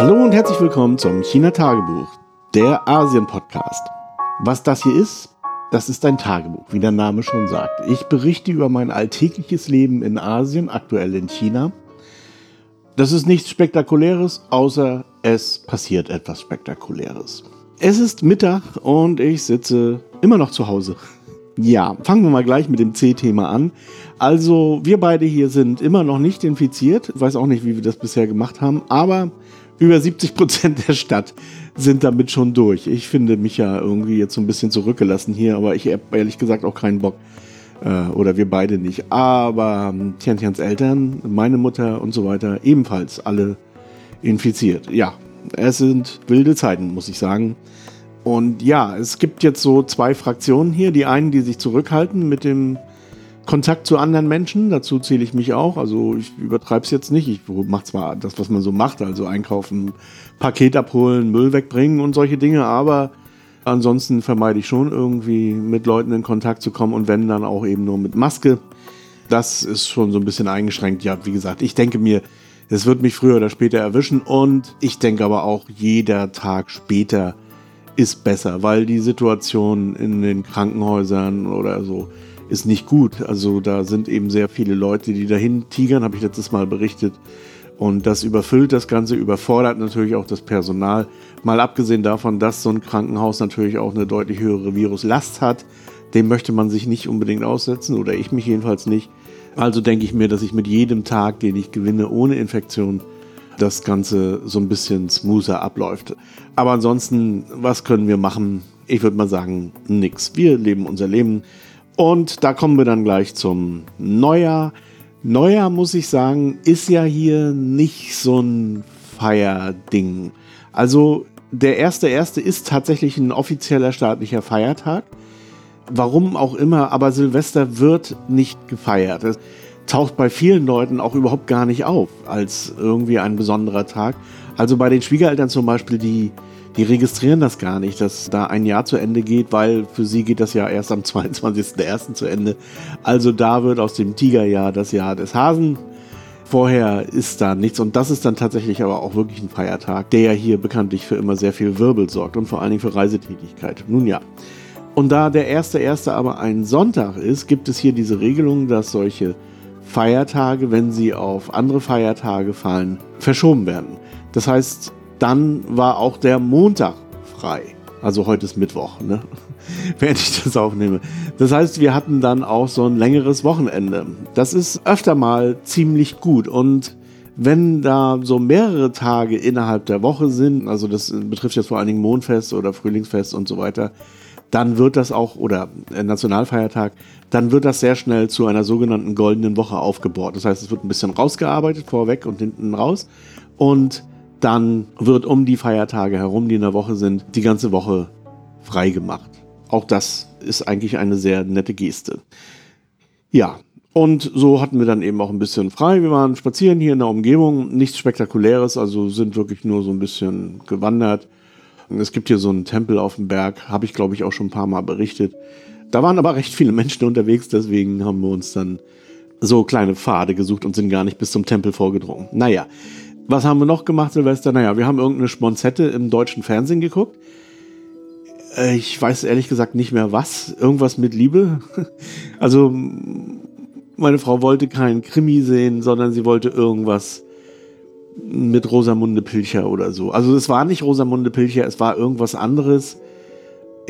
Hallo und herzlich willkommen zum China Tagebuch, der Asien Podcast. Was das hier ist, das ist ein Tagebuch, wie der Name schon sagt. Ich berichte über mein alltägliches Leben in Asien, aktuell in China. Das ist nichts Spektakuläres, außer es passiert etwas Spektakuläres. Es ist Mittag und ich sitze immer noch zu Hause. Ja, fangen wir mal gleich mit dem C-Thema an. Also, wir beide hier sind immer noch nicht infiziert. Ich weiß auch nicht, wie wir das bisher gemacht haben, aber über 70 Prozent der Stadt sind damit schon durch. Ich finde mich ja irgendwie jetzt so ein bisschen zurückgelassen hier, aber ich habe ehrlich gesagt auch keinen Bock. Äh, oder wir beide nicht. Aber ähm, Tian Eltern, meine Mutter und so weiter, ebenfalls alle infiziert. Ja, es sind wilde Zeiten, muss ich sagen. Und ja, es gibt jetzt so zwei Fraktionen hier. Die einen, die sich zurückhalten mit dem Kontakt zu anderen Menschen, dazu zähle ich mich auch. Also ich übertreibe es jetzt nicht. Ich mache zwar das, was man so macht, also einkaufen, Paket abholen, Müll wegbringen und solche Dinge, aber ansonsten vermeide ich schon irgendwie mit Leuten in Kontakt zu kommen und wenn dann auch eben nur mit Maske. Das ist schon so ein bisschen eingeschränkt. Ja, wie gesagt, ich denke mir, es wird mich früher oder später erwischen und ich denke aber auch, jeder Tag später ist besser, weil die Situation in den Krankenhäusern oder so ist nicht gut. Also da sind eben sehr viele Leute, die dahin tigern, habe ich letztes Mal berichtet. Und das überfüllt das Ganze, überfordert natürlich auch das Personal. Mal abgesehen davon, dass so ein Krankenhaus natürlich auch eine deutlich höhere Viruslast hat. Dem möchte man sich nicht unbedingt aussetzen oder ich mich jedenfalls nicht. Also denke ich mir, dass ich mit jedem Tag, den ich gewinne ohne Infektion, das Ganze so ein bisschen smoother abläuft. Aber ansonsten, was können wir machen? Ich würde mal sagen, nichts. Wir leben unser Leben. Und da kommen wir dann gleich zum Neujahr. Neujahr, muss ich sagen, ist ja hier nicht so ein Feierding. Also der erste erste ist tatsächlich ein offizieller staatlicher Feiertag. Warum auch immer, aber Silvester wird nicht gefeiert. Es taucht bei vielen Leuten auch überhaupt gar nicht auf als irgendwie ein besonderer Tag. Also bei den Schwiegereltern zum Beispiel, die, die registrieren das gar nicht, dass da ein Jahr zu Ende geht, weil für sie geht das Jahr erst am 22.01. zu Ende. Also da wird aus dem Tigerjahr das Jahr des Hasen. Vorher ist da nichts und das ist dann tatsächlich aber auch wirklich ein Feiertag, der ja hier bekanntlich für immer sehr viel Wirbel sorgt und vor allen Dingen für Reisetätigkeit. Nun ja. Und da der erste erste aber ein Sonntag ist, gibt es hier diese Regelung, dass solche Feiertage, wenn sie auf andere Feiertage fallen, verschoben werden. Das heißt, dann war auch der Montag frei. Also heute ist Mittwoch, ne? während ich das aufnehme. Das heißt, wir hatten dann auch so ein längeres Wochenende. Das ist öfter mal ziemlich gut und wenn da so mehrere Tage innerhalb der Woche sind, also das betrifft jetzt vor allen Dingen Mondfest oder Frühlingsfest und so weiter, dann wird das auch, oder Nationalfeiertag, dann wird das sehr schnell zu einer sogenannten goldenen Woche aufgebohrt. Das heißt, es wird ein bisschen rausgearbeitet, vorweg und hinten raus. Und dann wird um die Feiertage herum, die in der Woche sind, die ganze Woche frei gemacht. Auch das ist eigentlich eine sehr nette Geste. Ja, und so hatten wir dann eben auch ein bisschen frei. Wir waren spazieren hier in der Umgebung, nichts Spektakuläres, also sind wirklich nur so ein bisschen gewandert. Es gibt hier so einen Tempel auf dem Berg, habe ich glaube ich auch schon ein paar Mal berichtet. Da waren aber recht viele Menschen unterwegs, deswegen haben wir uns dann so kleine Pfade gesucht und sind gar nicht bis zum Tempel vorgedrungen. Naja, was haben wir noch gemacht, Silvester? Naja, wir haben irgendeine Schmonzette im deutschen Fernsehen geguckt. Äh, ich weiß ehrlich gesagt nicht mehr was. Irgendwas mit Liebe. Also, meine Frau wollte keinen Krimi sehen, sondern sie wollte irgendwas mit Rosamunde Pilcher oder so. Also, es war nicht Rosamunde Pilcher, es war irgendwas anderes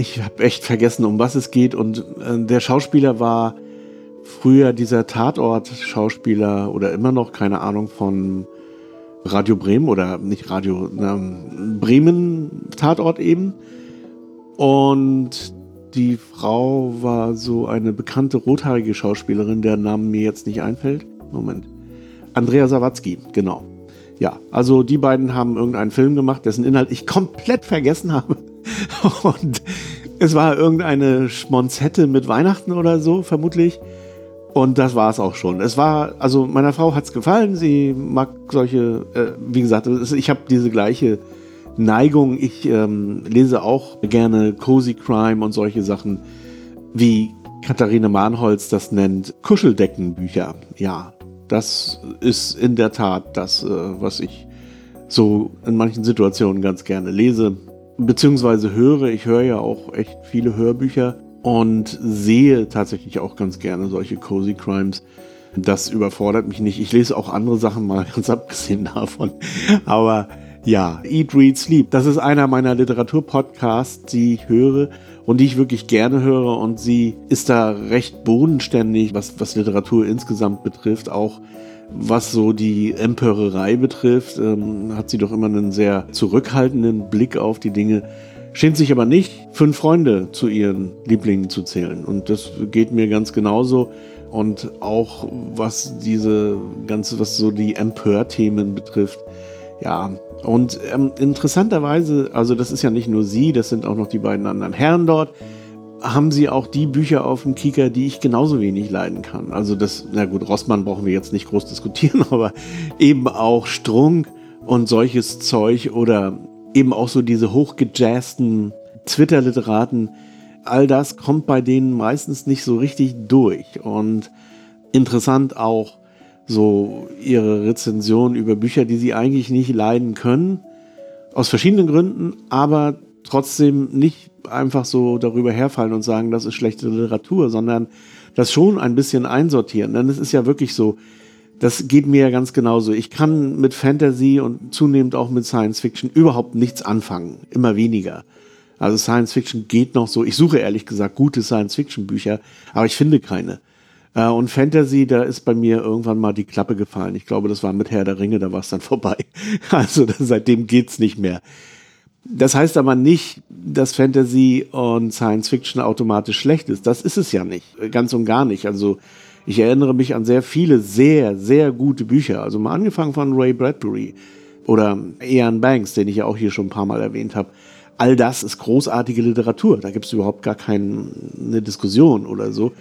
ich habe echt vergessen, um was es geht. Und äh, der Schauspieler war früher dieser Tatort-Schauspieler oder immer noch, keine Ahnung, von Radio Bremen oder nicht Radio, ähm, Bremen Tatort eben. Und die Frau war so eine bekannte rothaarige Schauspielerin, der Name mir jetzt nicht einfällt. Moment. Andrea Sawatzki, genau. Ja, also die beiden haben irgendeinen Film gemacht, dessen Inhalt ich komplett vergessen habe. Und es war irgendeine Schmonzette mit Weihnachten oder so, vermutlich. Und das war es auch schon. Es war, also meiner Frau hat es gefallen. Sie mag solche, äh, wie gesagt, ich habe diese gleiche Neigung. Ich ähm, lese auch gerne Cozy Crime und solche Sachen, wie Katharine Mahnholz das nennt, Kuscheldeckenbücher. Ja, das ist in der Tat das, äh, was ich so in manchen Situationen ganz gerne lese, beziehungsweise höre. Ich höre ja auch echt viele Hörbücher und sehe tatsächlich auch ganz gerne solche Cozy Crimes. Das überfordert mich nicht. Ich lese auch andere Sachen mal, ganz abgesehen davon. Aber ja, Eat, Read, Sleep. Das ist einer meiner Literaturpodcasts, die ich höre und die ich wirklich gerne höre. Und sie ist da recht bodenständig, was, was Literatur insgesamt betrifft. Auch was so die Empörerei betrifft, ähm, hat sie doch immer einen sehr zurückhaltenden Blick auf die Dinge. Schämt sich aber nicht, fünf Freunde zu ihren Lieblingen zu zählen. Und das geht mir ganz genauso. Und auch was diese ganze, was so die Empörthemen betrifft, ja, und ähm, interessanterweise, also das ist ja nicht nur sie, das sind auch noch die beiden anderen Herren dort, haben sie auch die Bücher auf dem Kieker, die ich genauso wenig leiden kann. Also das, na gut, Rossmann brauchen wir jetzt nicht groß diskutieren, aber eben auch Strunk und solches Zeug oder eben auch so diese hochgejazzten Twitter-Literaten, all das kommt bei denen meistens nicht so richtig durch. Und interessant auch, so ihre Rezension über Bücher, die sie eigentlich nicht leiden können, aus verschiedenen Gründen, aber trotzdem nicht einfach so darüber herfallen und sagen, das ist schlechte Literatur, sondern das schon ein bisschen einsortieren. Denn es ist ja wirklich so, das geht mir ja ganz genauso. Ich kann mit Fantasy und zunehmend auch mit Science Fiction überhaupt nichts anfangen, immer weniger. Also Science Fiction geht noch so. Ich suche ehrlich gesagt gute Science Fiction Bücher, aber ich finde keine. Äh, und Fantasy, da ist bei mir irgendwann mal die Klappe gefallen. Ich glaube, das war mit Herr der Ringe, da war es dann vorbei. Also seitdem geht's nicht mehr. Das heißt aber nicht, dass Fantasy und Science Fiction automatisch schlecht ist. Das ist es ja nicht. Ganz und gar nicht. Also ich erinnere mich an sehr viele sehr, sehr gute Bücher. Also mal angefangen von Ray Bradbury oder Ian Banks, den ich ja auch hier schon ein paar Mal erwähnt habe. All das ist großartige Literatur. Da gibt es überhaupt gar keine Diskussion oder so.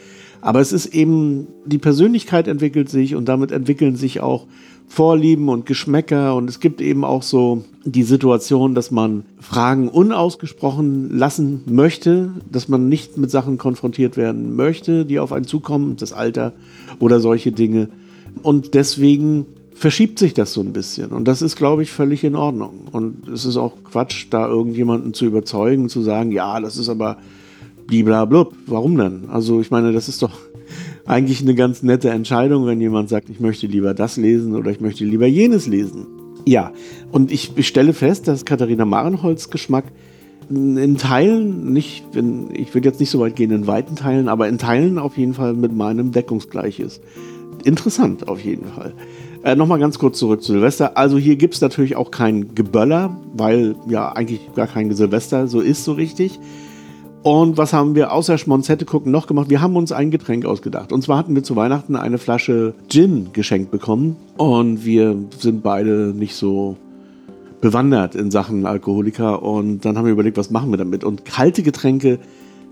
Aber es ist eben, die Persönlichkeit entwickelt sich und damit entwickeln sich auch Vorlieben und Geschmäcker und es gibt eben auch so die Situation, dass man Fragen unausgesprochen lassen möchte, dass man nicht mit Sachen konfrontiert werden möchte, die auf einen zukommen, das Alter oder solche Dinge. Und deswegen verschiebt sich das so ein bisschen. Und das ist, glaube ich, völlig in Ordnung. Und es ist auch Quatsch, da irgendjemanden zu überzeugen, zu sagen, ja, das ist aber bliblablub. Warum denn? Also ich meine, das ist doch eigentlich eine ganz nette Entscheidung, wenn jemand sagt, ich möchte lieber das lesen oder ich möchte lieber jenes lesen. Ja, und ich, stelle fest, dass Katharina Marenholz Geschmack in Teilen, nicht, ich würde jetzt nicht so weit gehen in weiten Teilen, aber in Teilen auf jeden Fall mit meinem deckungsgleich ist. Interessant auf jeden Fall. Äh, Nochmal ganz kurz zurück zu Silvester. Also hier gibt es natürlich auch kein Geböller, weil ja eigentlich gar kein Silvester so ist so richtig. Und was haben wir außer Schmonzette gucken noch gemacht? Wir haben uns ein Getränk ausgedacht. Und zwar hatten wir zu Weihnachten eine Flasche Gin geschenkt bekommen. Und wir sind beide nicht so bewandert in Sachen Alkoholiker. Und dann haben wir überlegt, was machen wir damit? Und kalte Getränke,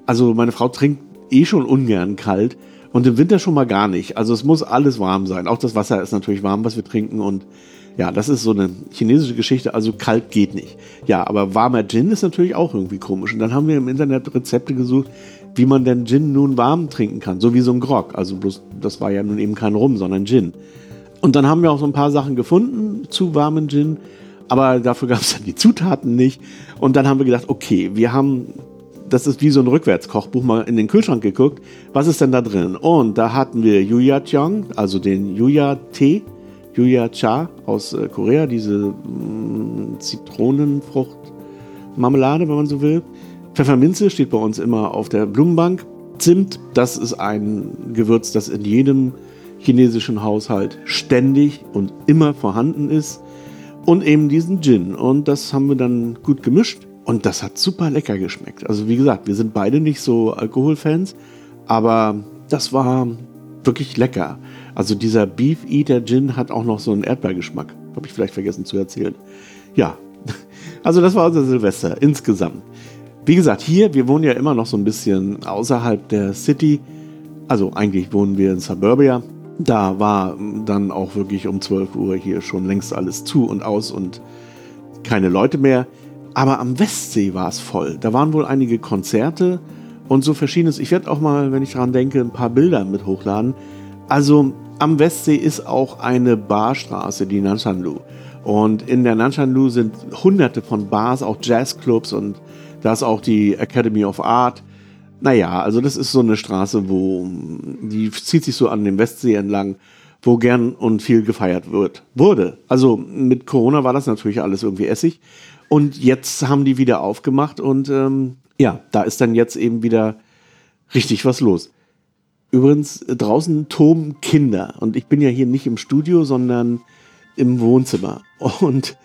also meine Frau trinkt eh schon ungern kalt. Und im Winter schon mal gar nicht. Also es muss alles warm sein. Auch das Wasser ist natürlich warm, was wir trinken. Und ja, das ist so eine chinesische Geschichte, also kalt geht nicht. Ja, aber warmer Gin ist natürlich auch irgendwie komisch. Und dann haben wir im Internet Rezepte gesucht, wie man denn Gin nun warm trinken kann, so wie so ein Grog. Also bloß, das war ja nun eben kein Rum, sondern Gin. Und dann haben wir auch so ein paar Sachen gefunden zu warmen Gin, aber dafür gab es dann die Zutaten nicht. Und dann haben wir gedacht, okay, wir haben, das ist wie so ein Rückwärtskochbuch, mal in den Kühlschrank geguckt, was ist denn da drin? Und da hatten wir Yuya Chang, also den Yuya Tee Yuya Cha aus äh, Korea, diese mm, Zitronenfrucht-Marmelade, wenn man so will. Pfefferminze steht bei uns immer auf der Blumenbank. Zimt, das ist ein Gewürz, das in jedem chinesischen Haushalt ständig und immer vorhanden ist. Und eben diesen Gin. Und das haben wir dann gut gemischt. Und das hat super lecker geschmeckt. Also wie gesagt, wir sind beide nicht so Alkoholfans, aber das war wirklich lecker. Also dieser Beef Eater Gin hat auch noch so einen Erdbeergeschmack. Habe ich vielleicht vergessen zu erzählen. Ja, also das war unser Silvester insgesamt. Wie gesagt, hier, wir wohnen ja immer noch so ein bisschen außerhalb der City. Also eigentlich wohnen wir in Suburbia. Da war dann auch wirklich um 12 Uhr hier schon längst alles zu und aus und keine Leute mehr. Aber am Westsee war es voll. Da waren wohl einige Konzerte und so verschiedenes. Ich werde auch mal, wenn ich daran denke, ein paar Bilder mit hochladen. Also am Westsee ist auch eine Barstraße, die Nansanlu. Und in der Nanshanlu sind hunderte von Bars, auch Jazzclubs und da ist auch die Academy of Art. Naja, also das ist so eine Straße, wo die zieht sich so an dem Westsee entlang, wo gern und viel gefeiert wird. Wurde. Also mit Corona war das natürlich alles irgendwie Essig. Und jetzt haben die wieder aufgemacht und ähm, ja, da ist dann jetzt eben wieder richtig was los. Übrigens, draußen toben Kinder und ich bin ja hier nicht im Studio, sondern im Wohnzimmer. Und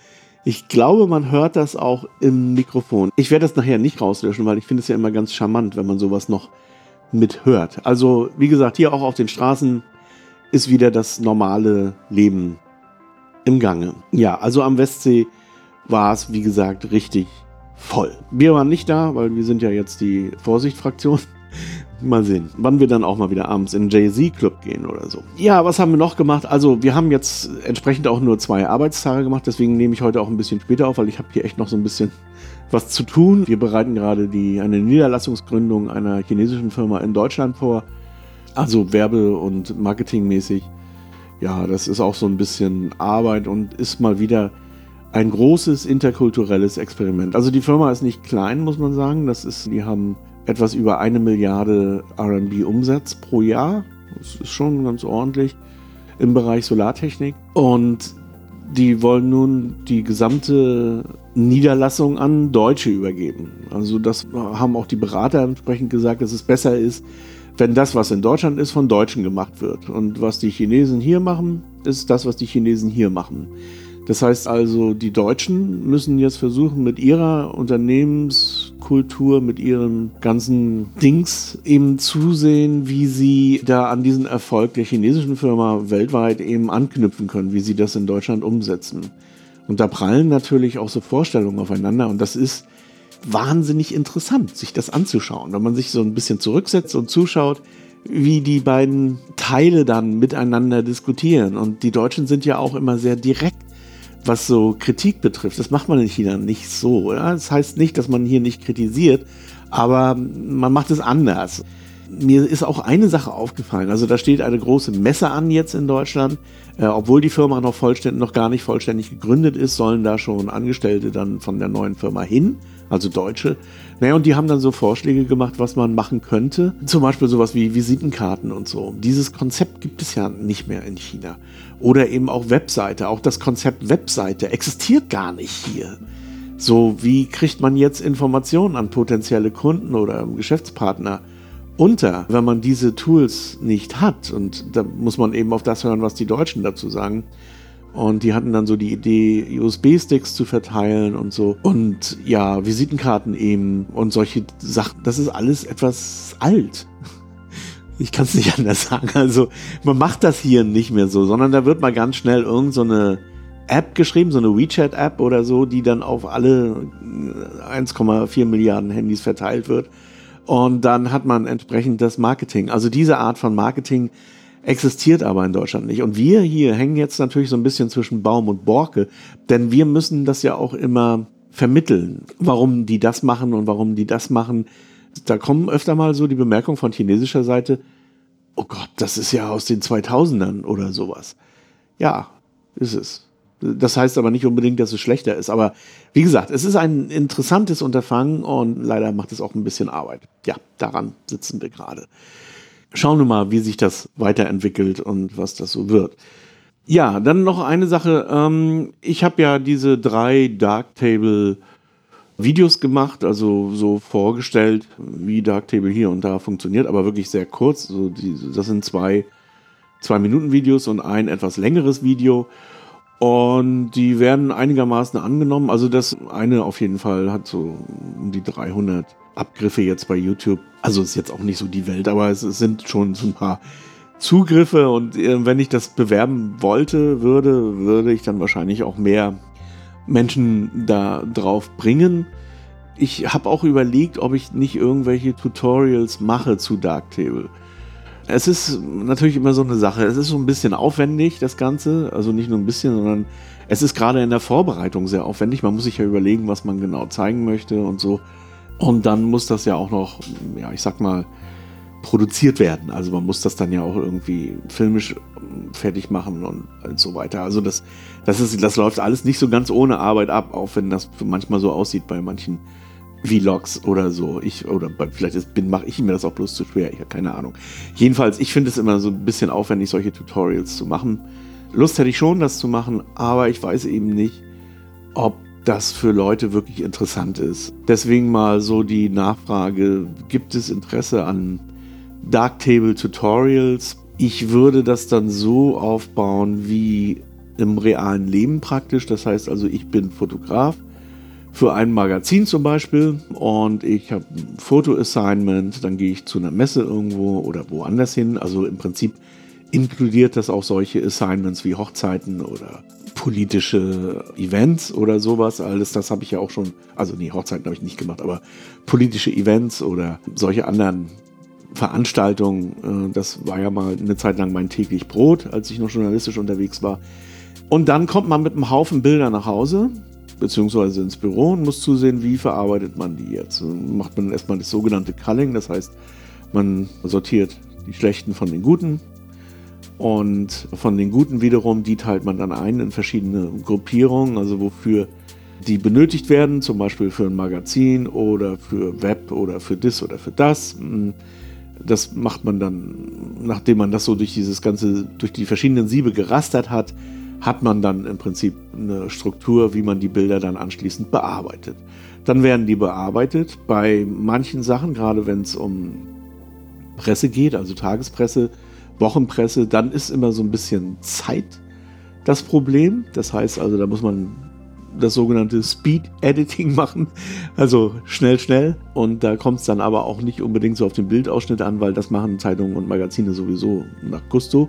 ich glaube, man hört das auch im Mikrofon. Ich werde das nachher nicht rauslöschen, weil ich finde es ja immer ganz charmant, wenn man sowas noch mithört. Also, wie gesagt, hier auch auf den Straßen ist wieder das normale Leben im Gange. Ja, also am Westsee war es, wie gesagt, richtig voll. Wir waren nicht da, weil wir sind ja jetzt die Vorsichtfraktion. Mal sehen, wann wir dann auch mal wieder abends in Jay-Z-Club gehen oder so. Ja, was haben wir noch gemacht? Also, wir haben jetzt entsprechend auch nur zwei Arbeitstage gemacht, deswegen nehme ich heute auch ein bisschen später auf, weil ich habe hier echt noch so ein bisschen was zu tun. Wir bereiten gerade die, eine Niederlassungsgründung einer chinesischen Firma in Deutschland vor. Also werbe- und marketingmäßig. Ja, das ist auch so ein bisschen Arbeit und ist mal wieder ein großes interkulturelles Experiment. Also die Firma ist nicht klein, muss man sagen. Das ist, die haben etwas über eine Milliarde RB Umsatz pro Jahr. Das ist schon ganz ordentlich im Bereich Solartechnik. Und die wollen nun die gesamte Niederlassung an Deutsche übergeben. Also das haben auch die Berater entsprechend gesagt, dass es besser ist, wenn das, was in Deutschland ist, von Deutschen gemacht wird. Und was die Chinesen hier machen, ist das, was die Chinesen hier machen. Das heißt also, die Deutschen müssen jetzt versuchen, mit ihrer Unternehmenskultur, mit ihren ganzen Dings eben zusehen, wie sie da an diesen Erfolg der chinesischen Firma weltweit eben anknüpfen können, wie sie das in Deutschland umsetzen. Und da prallen natürlich auch so Vorstellungen aufeinander und das ist wahnsinnig interessant, sich das anzuschauen. Wenn man sich so ein bisschen zurücksetzt und zuschaut, wie die beiden Teile dann miteinander diskutieren. Und die Deutschen sind ja auch immer sehr direkt was so Kritik betrifft. Das macht man in China nicht so. Ja? Das heißt nicht, dass man hier nicht kritisiert, aber man macht es anders. Mir ist auch eine Sache aufgefallen. Also da steht eine große Messe an jetzt in Deutschland. Äh, obwohl die Firma noch vollständig, noch gar nicht vollständig gegründet ist, sollen da schon Angestellte dann von der neuen Firma hin also Deutsche. Naja, und die haben dann so Vorschläge gemacht, was man machen könnte. Zum Beispiel sowas wie Visitenkarten und so. Dieses Konzept gibt es ja nicht mehr in China. Oder eben auch Webseite. Auch das Konzept Webseite existiert gar nicht hier. So, wie kriegt man jetzt Informationen an potenzielle Kunden oder Geschäftspartner unter, wenn man diese Tools nicht hat? Und da muss man eben auf das hören, was die Deutschen dazu sagen. Und die hatten dann so die Idee, USB-Sticks zu verteilen und so. Und ja, Visitenkarten eben und solche Sachen. Das ist alles etwas alt. Ich kann es nicht anders sagen. Also man macht das hier nicht mehr so, sondern da wird mal ganz schnell irgendeine so App geschrieben, so eine WeChat-App oder so, die dann auf alle 1,4 Milliarden Handys verteilt wird. Und dann hat man entsprechend das Marketing. Also diese Art von Marketing existiert aber in Deutschland nicht. Und wir hier hängen jetzt natürlich so ein bisschen zwischen Baum und Borke, denn wir müssen das ja auch immer vermitteln, warum die das machen und warum die das machen. Da kommen öfter mal so die Bemerkungen von chinesischer Seite, oh Gott, das ist ja aus den 2000ern oder sowas. Ja, ist es. Das heißt aber nicht unbedingt, dass es schlechter ist. Aber wie gesagt, es ist ein interessantes Unterfangen und leider macht es auch ein bisschen Arbeit. Ja, daran sitzen wir gerade schauen wir mal, wie sich das weiterentwickelt und was das so wird. Ja, dann noch eine Sache. Ähm, ich habe ja diese drei Darktable Videos gemacht, also so vorgestellt, wie Darktable hier und da funktioniert, aber wirklich sehr kurz. Das sind zwei, zwei Minuten Videos und ein etwas längeres Video. Und die werden einigermaßen angenommen. Also das eine auf jeden Fall hat so um die 300 Abgriffe jetzt bei YouTube. Also ist jetzt auch nicht so die Welt, aber es, sind schon so ein paar Zugriffe und äh, wenn ich das bewerben wollte, würde, würde ich dann wahrscheinlich auch mehr Menschen da drauf bringen. Ich habe auch überlegt, ob ich nicht irgendwelche Tutorials mache zu Darktable. Es ist natürlich immer so eine Sache. Es ist so ein bisschen aufwendig, das Ganze. Also nicht nur ein bisschen, sondern es ist gerade in der Vorbereitung sehr aufwendig. Man muss sich ja überlegen, was man genau zeigen möchte und so. Und dann muss das ja auch noch, ja, ich sag mal, produziert werden. Also man muss das dann ja auch irgendwie filmisch ähm, fertig machen und so weiter. Also das, das, ist, das läuft alles nicht so ganz ohne Arbeit ab, auch wenn das manchmal so aussieht bei manchen Vlogs oder so. Ich, oder vielleicht mache ich mir das auch bloß zu schwer, ich habe keine Ahnung. Jedenfalls, ich finde es immer so ein bisschen aufwendig, solche Tutorials zu machen. Lust hätte ich schon, das zu machen, aber ich weiß eben nicht, ob das für Leute wirklich interessant ist. Deswegen mal so die Nachfrage, gibt es Interesse an Darktable Tutorials? Ich würde das dann so aufbauen wie im realen Leben praktisch. Das heißt also, ich bin Fotograf für ein Magazin zum Beispiel und ich habe ein Foto-Assignment, dann gehe ich zu einer Messe irgendwo oder woanders hin. Also im Prinzip inkludiert das auch solche Assignments wie Hochzeiten oder politische Events oder sowas. Alles das habe ich ja auch schon, also nee, Hochzeiten habe ich nicht gemacht, aber politische Events oder solche anderen Veranstaltungen, äh, das war ja mal eine Zeit lang mein täglich Brot, als ich noch journalistisch unterwegs war. Und dann kommt man mit einem Haufen Bilder nach Hause beziehungsweise ins Büro und muss zusehen, wie verarbeitet man die jetzt. Macht man erstmal das sogenannte Culling, das heißt, man sortiert die schlechten von den guten und von den guten wiederum, die teilt man dann ein in verschiedene Gruppierungen, also wofür die benötigt werden, zum Beispiel für ein Magazin oder für Web oder für das oder für das. Das macht man dann, nachdem man das so durch dieses ganze, durch die verschiedenen Siebe gerastert hat, hat man dann im Prinzip eine Struktur, wie man die Bilder dann anschließend bearbeitet. Dann werden die bearbeitet. Bei manchen Sachen, gerade wenn es um Presse geht, also Tagespresse, Wochenpresse, dann ist immer so ein bisschen Zeit das Problem. Das heißt also, da muss man das sogenannte Speed Editing machen, also schnell, schnell. Und da kommt es dann aber auch nicht unbedingt so auf den Bildausschnitt an, weil das machen Zeitungen und Magazine sowieso nach Gusto.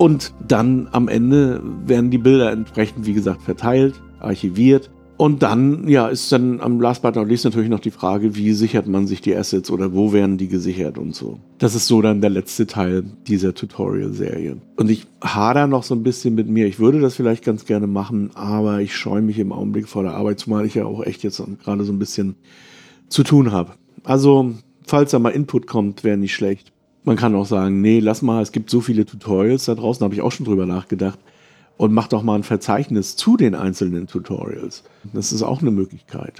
Und dann am Ende werden die Bilder entsprechend, wie gesagt, verteilt, archiviert. Und dann, ja, ist dann am Last but not least natürlich noch die Frage, wie sichert man sich die Assets oder wo werden die gesichert und so. Das ist so dann der letzte Teil dieser Tutorial-Serie. Und ich hader noch so ein bisschen mit mir. Ich würde das vielleicht ganz gerne machen, aber ich scheue mich im Augenblick vor der Arbeit, zumal ich ja auch echt jetzt gerade so ein bisschen zu tun habe. Also, falls da mal Input kommt, wäre nicht schlecht. Man kann auch sagen, nee, lass mal, es gibt so viele Tutorials da draußen, habe ich auch schon drüber nachgedacht. Und mach doch mal ein Verzeichnis zu den einzelnen Tutorials. Das ist auch eine Möglichkeit.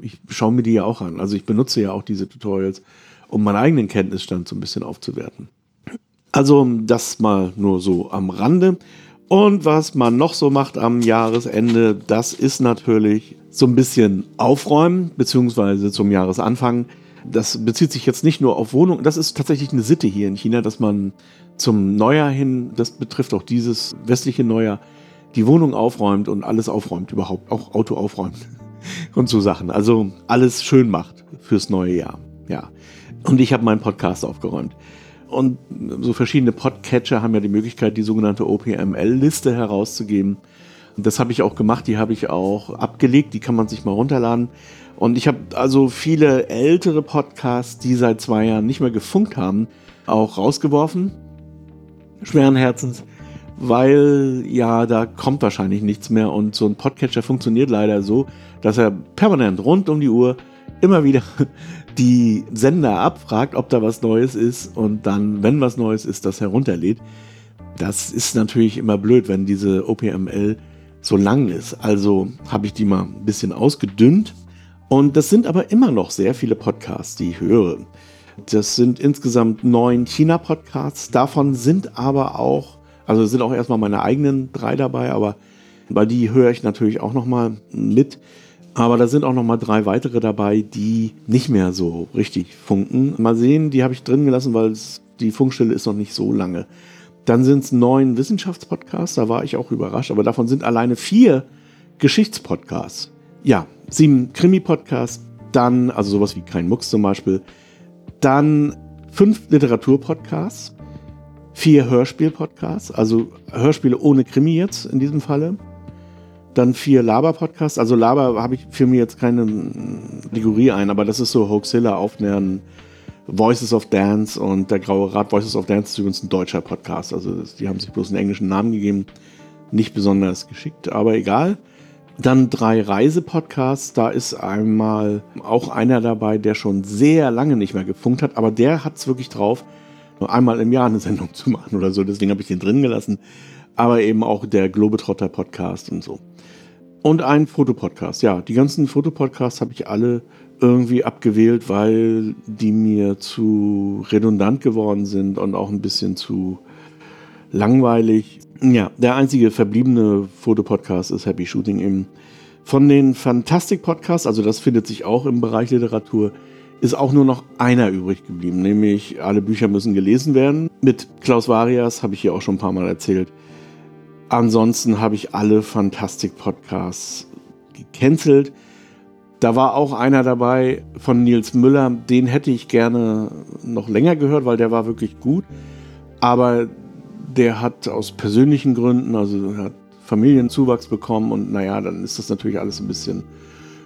Ich schaue mir die ja auch an. Also ich benutze ja auch diese Tutorials, um meinen eigenen Kenntnisstand so ein bisschen aufzuwerten. Also das mal nur so am Rande. Und was man noch so macht am Jahresende, das ist natürlich so ein bisschen aufräumen, beziehungsweise zum Jahresanfang das bezieht sich jetzt nicht nur auf Wohnungen, das ist tatsächlich eine Sitte hier in China, dass man zum Neujahr hin, das betrifft auch dieses westliche Neujahr, die Wohnung aufräumt und alles aufräumt, überhaupt auch Auto aufräumt und so Sachen. Also alles schön macht fürs neue Jahr. Ja. Und ich habe meinen Podcast aufgeräumt. Und so verschiedene Podcatcher haben ja die Möglichkeit, die sogenannte OPML-Liste herauszugeben. Das habe ich auch gemacht, die habe ich auch abgelegt, die kann man sich mal runterladen. Und ich habe also viele ältere Podcasts, die seit zwei Jahren nicht mehr gefunkt haben, auch rausgeworfen. Schweren Herzens. Weil ja, da kommt wahrscheinlich nichts mehr. Und so ein Podcatcher funktioniert leider so, dass er permanent rund um die Uhr immer wieder die Sender abfragt, ob da was Neues ist und dann, wenn was Neues ist, das herunterlädt. Das ist natürlich immer blöd, wenn diese OPML so lang ist. Also habe ich die mal ein bisschen ausgedünnt und das sind aber immer noch sehr viele Podcasts, die ich höre. Das sind insgesamt neun China-Podcasts. Davon sind aber auch, also sind auch erstmal meine eigenen drei dabei, aber weil die höre ich natürlich auch nochmal mit. Aber da sind auch nochmal drei weitere dabei, die nicht mehr so richtig funken. Mal sehen, die habe ich drin gelassen, weil die Funkstelle ist noch nicht so lange. Dann sind es neun Wissenschaftspodcasts, da war ich auch überrascht, aber davon sind alleine vier Geschichtspodcasts. Ja, sieben Krimi-Podcasts, dann, also sowas wie Kein Mucks zum Beispiel, dann fünf Literatur-Podcasts, vier Hörspiel-Podcasts, also Hörspiele ohne Krimi jetzt in diesem Falle, dann vier Laber-Podcasts, also Laber habe ich für mich jetzt keine Kategorie ein, aber das ist so Hoaxilla, Aufnähern, Voices of Dance und der Graue Rat Voices of Dance ist übrigens ein deutscher Podcast, also die haben sich bloß einen englischen Namen gegeben, nicht besonders geschickt, aber egal. Dann drei Reisepodcasts. Da ist einmal auch einer dabei, der schon sehr lange nicht mehr gefunkt hat, aber der hat es wirklich drauf, nur einmal im Jahr eine Sendung zu machen oder so. Deswegen habe ich den drin gelassen. Aber eben auch der Globetrotter Podcast und so. Und ein Fotopodcast. Ja, die ganzen Fotopodcasts habe ich alle irgendwie abgewählt, weil die mir zu redundant geworden sind und auch ein bisschen zu langweilig. Ja, der einzige verbliebene Fotopodcast ist Happy Shooting eben. Von den Fantastic Podcasts, also das findet sich auch im Bereich Literatur, ist auch nur noch einer übrig geblieben, nämlich Alle Bücher müssen gelesen werden. Mit Klaus Varias habe ich hier auch schon ein paar Mal erzählt. Ansonsten habe ich alle Fantastic Podcasts gecancelt. Da war auch einer dabei von Nils Müller, den hätte ich gerne noch länger gehört, weil der war wirklich gut. Aber der hat aus persönlichen Gründen, also hat Familienzuwachs bekommen und naja, dann ist das natürlich alles ein bisschen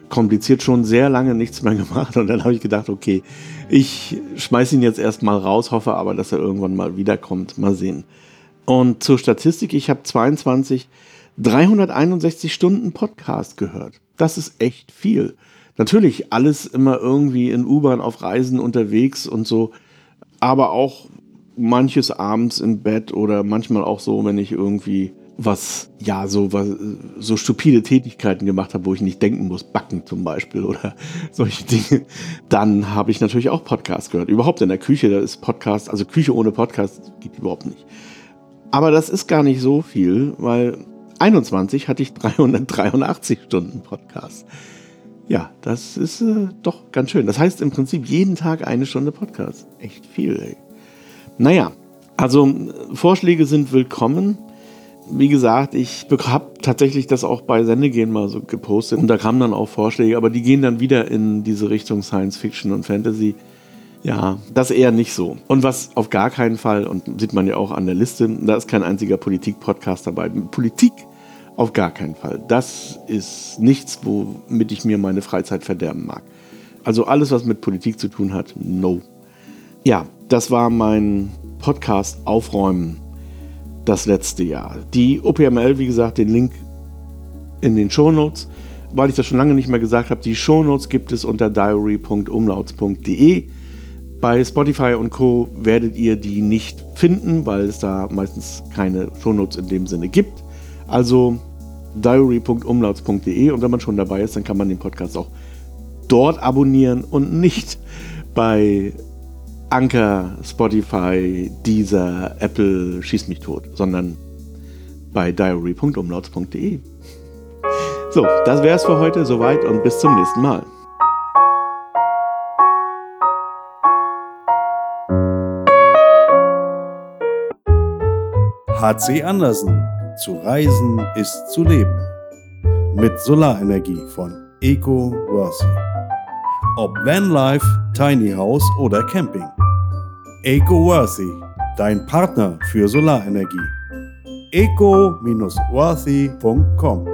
kompliziert, schon sehr lange nichts mehr gemacht und dann habe ich gedacht, okay, ich schmeiße ihn jetzt erstmal raus, hoffe aber, dass er irgendwann mal wiederkommt. Mal sehen. Und zur Statistik, ich habe 22, 361 Stunden Podcast gehört. Das ist echt viel. Natürlich alles immer irgendwie in U-Bahn auf Reisen unterwegs und so, aber auch manches abends im Bett oder manchmal auch so, wenn ich irgendwie was, ja, so, was, so stupide Tätigkeiten gemacht habe, wo ich nicht denken muss, backen zum Beispiel oder solche Dinge, dann habe ich natürlich auch Podcast gehört. Überhaupt in der Küche, da ist Podcast, also Küche ohne Podcast geht überhaupt nicht. Aber das ist gar nicht so viel, weil 21 hatte ich 383 Stunden Podcast. Ja, das ist äh, doch ganz schön. Das heißt im Prinzip jeden Tag eine Stunde Podcast. Echt viel, ey. Naja, also Vorschläge sind willkommen. Wie gesagt, ich habe tatsächlich das auch bei Sendegehen mal so gepostet und da kamen dann auch Vorschläge, aber die gehen dann wieder in diese Richtung Science Fiction und Fantasy. Ja, das eher nicht so. Und was auf gar keinen Fall, und sieht man ja auch an der Liste, da ist kein einziger Politik-Podcast dabei. Politik auf gar keinen Fall. Das ist nichts, womit ich mir meine Freizeit verderben mag. Also alles, was mit Politik zu tun hat, no. Ja, das war mein Podcast Aufräumen das letzte Jahr. Die OPML, wie gesagt, den Link in den Shownotes. Weil ich das schon lange nicht mehr gesagt habe, die Shownotes gibt es unter diary.umlauts.de. Bei Spotify und Co. werdet ihr die nicht finden, weil es da meistens keine Shownotes in dem Sinne gibt. Also diary.umlauts.de und wenn man schon dabei ist, dann kann man den Podcast auch dort abonnieren und nicht bei Anker, Spotify, Deezer, Apple, schieß mich tot, sondern bei diary.umlauts.de. So, das wäre es für heute. Soweit und bis zum nächsten Mal. HC Andersen. Zu reisen ist zu leben. Mit Solarenergie von Eco Worthy. Ob Vanlife, Tiny House oder Camping. EcoWorthy, dein Partner für Solarenergie. eco-worthy.com